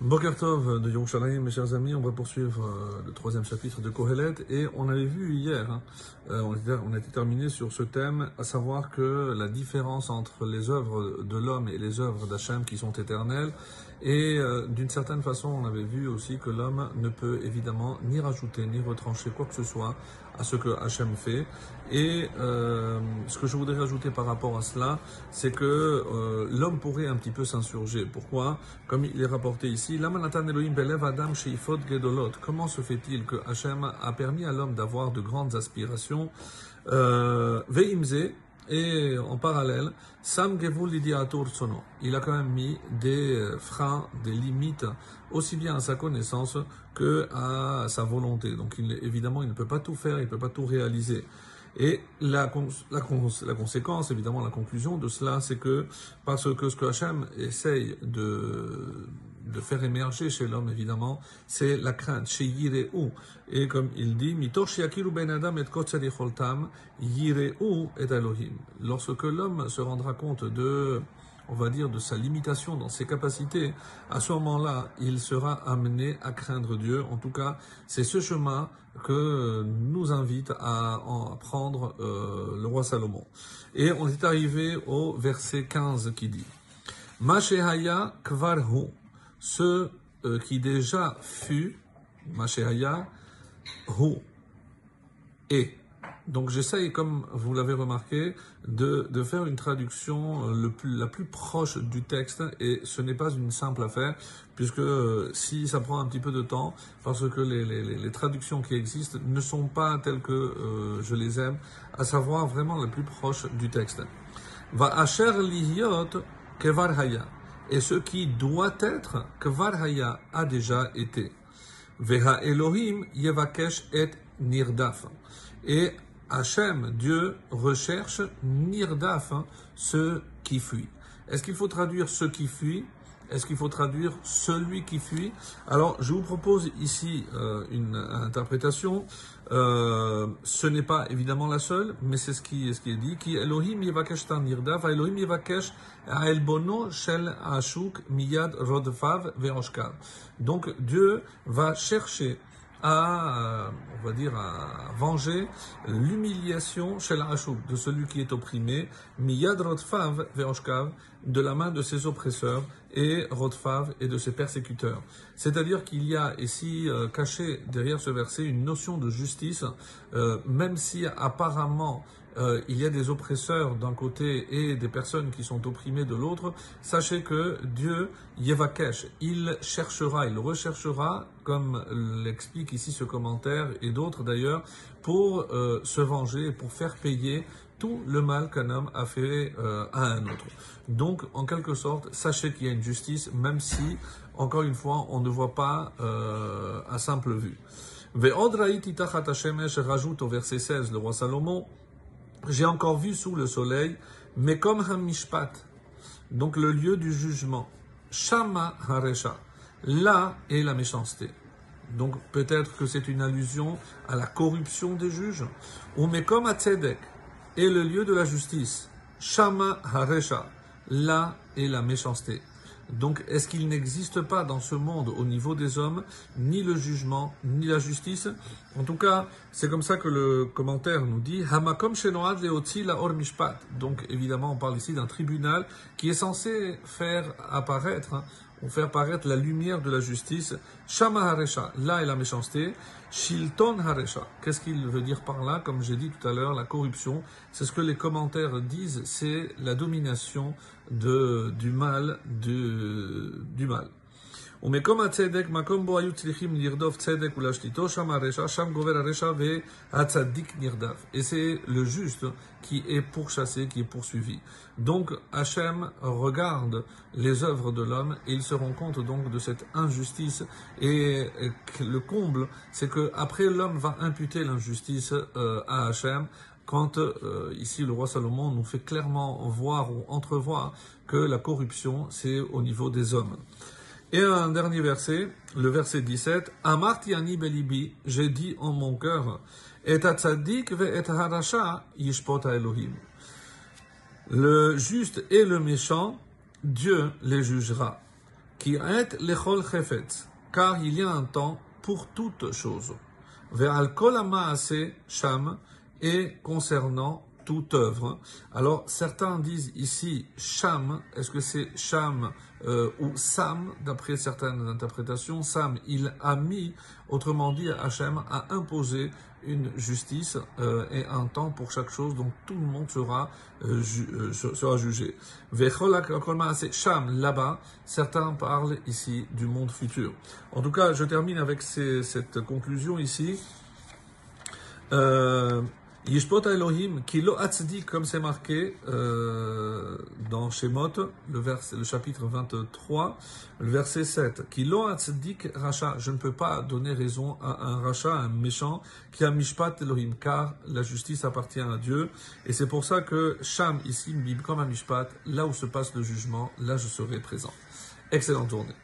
Boker Tov de Yerushalayim, mes chers amis, on va poursuivre euh, le troisième chapitre de Kohelet. Et on avait vu hier, hein, euh, on, était, on terminé sur ce thème, à savoir que la différence entre les œuvres de l'homme et les œuvres d'Hachem qui sont éternelles et euh, d'une certaine façon, on avait vu aussi que l'homme ne peut évidemment ni rajouter ni retrancher quoi que ce soit à ce que Hachem fait. Et euh, ce que je voudrais rajouter par rapport à cela, c'est que euh, l'homme pourrait un petit peu s'insurger. Pourquoi? Comme il est rapporté ici, Adam. Comment se fait-il que Hachem a permis à l'homme d'avoir de grandes aspirations? Euh, et en parallèle, Sam Gevul il a quand même mis des euh, freins, des limites, aussi bien à sa connaissance que à sa volonté. Donc il, évidemment, il ne peut pas tout faire, il ne peut pas tout réaliser. Et la, la, la, conséquence, évidemment, la conclusion de cela, c'est que parce que ce que Hachem essaye de, de faire émerger chez l'homme, évidemment, c'est la crainte, chez Yireu. Et comme il dit, ben Adam et et Elohim. Lorsque l'homme se rendra compte de on va dire, de sa limitation dans ses capacités, à ce moment-là, il sera amené à craindre Dieu. En tout cas, c'est ce chemin que nous invite à en prendre euh, le roi Salomon. Et on est arrivé au verset 15 qui dit Mashehaya kvarhu, ce euh, qui déjà fut, Mashehaya hu, et donc j'essaye, comme vous l'avez remarqué, de, faire une traduction euh, la plus proche du texte et ce n'est pas une simple affaire puisque euh, si ça prend un petit peu de temps parce que les, traductions qui existent ne sont pas telles que je les aime, à savoir vraiment la plus proche du texte. Va asher lihiot kevar haya et ce qui doit être kevar haya a déjà été. Veha Elohim yevakesh et nirdaf et Hachem, Dieu, recherche Nirdaf, hein, ce qui fuit. Est-ce qu'il faut traduire ce qui fuit? Est-ce qu'il faut traduire celui qui fuit? Alors, je vous propose ici euh, une interprétation. Euh, ce n'est pas évidemment la seule, mais c'est ce qui, est dit. Qui Elohim Elohim shel miyad. Donc, Dieu va chercher à, on va dire, à venger l'humiliation chez de celui qui est opprimé, miyad rotfav ve'oshkav, de la main de ses oppresseurs, et rotfav et de ses persécuteurs. C'est-à-dire qu'il y a ici euh, caché derrière ce verset une notion de justice, euh, même si apparemment euh, il y a des oppresseurs d'un côté et des personnes qui sont opprimées de l'autre, sachez que Dieu, Yevakesh, il cherchera, il recherchera, comme l'explique ici ce commentaire et d'autres d'ailleurs, pour euh, se venger, pour faire payer tout le mal qu'un homme a fait euh, à un autre. Donc, en quelque sorte, sachez qu'il y a une justice, même si, encore une fois, on ne voit pas à simple vue. rajoute au verset 16 le roi Salomon, j'ai encore vu sous le soleil, mais Hamishpat, donc le lieu du jugement, Shama Haresha, là est la méchanceté. Donc peut-être que c'est une allusion à la corruption des juges. Ou mais comme est le lieu de la justice, Shama Haresha, là est la méchanceté. Donc, est-ce qu'il n'existe pas dans ce monde, au niveau des hommes, ni le jugement, ni la justice? En tout cas, c'est comme ça que le commentaire nous dit Hamakom Shenoad Mishpat. Donc, évidemment, on parle ici d'un tribunal qui est censé faire apparaître hein, ou faire paraître la lumière de la justice. Shama Haresha, là est la méchanceté. Shilton Haresha, qu'est-ce qu'il veut dire par là? Comme j'ai dit tout à l'heure, la corruption, c'est ce que les commentaires disent, c'est la domination de, du mal, du mal. Et c'est le juste qui est pourchassé, qui est poursuivi. Donc Hachem regarde les œuvres de l'homme et il se rend compte donc de cette injustice. Et le comble, c'est que après l'homme va imputer l'injustice euh, à Hachem quand euh, ici le roi Salomon nous fait clairement voir ou entrevoir que la corruption c'est au niveau des hommes. Et un dernier verset, le verset 17, Amarti ani belibi, j'ai dit en mon cœur, et ve et harasha Elohim. Le juste et le méchant, Dieu les jugera. Qui est lechol chefetz, car il y a un temps pour toute chose. Ve'al kol ha'maaseh sham, et concernant œuvre. Alors, certains disent ici Sham, est-ce que c'est Sham euh, ou Sam, d'après certaines interprétations? Sam, il a mis, autrement dit, Hachem a imposé une justice euh, et un temps pour chaque chose, donc tout le monde sera, euh, ju euh, sera jugé. c'est Sham, là-bas, certains parlent ici du monde futur. En tout cas, je termine avec cette conclusion ici. Euh, Yishpot Elohim, Kilo Atzdik, comme c'est marqué euh, dans Shemot, le, vers, le chapitre 23, le verset 7. Kilo Atzdik Racha, je ne peux pas donner raison à un Racha, un méchant, qui a Mishpat Elohim, car la justice appartient à Dieu. Et c'est pour ça que Sham, ici, me comme un Mishpat, là où se passe le jugement, là je serai présent. Excellente journée.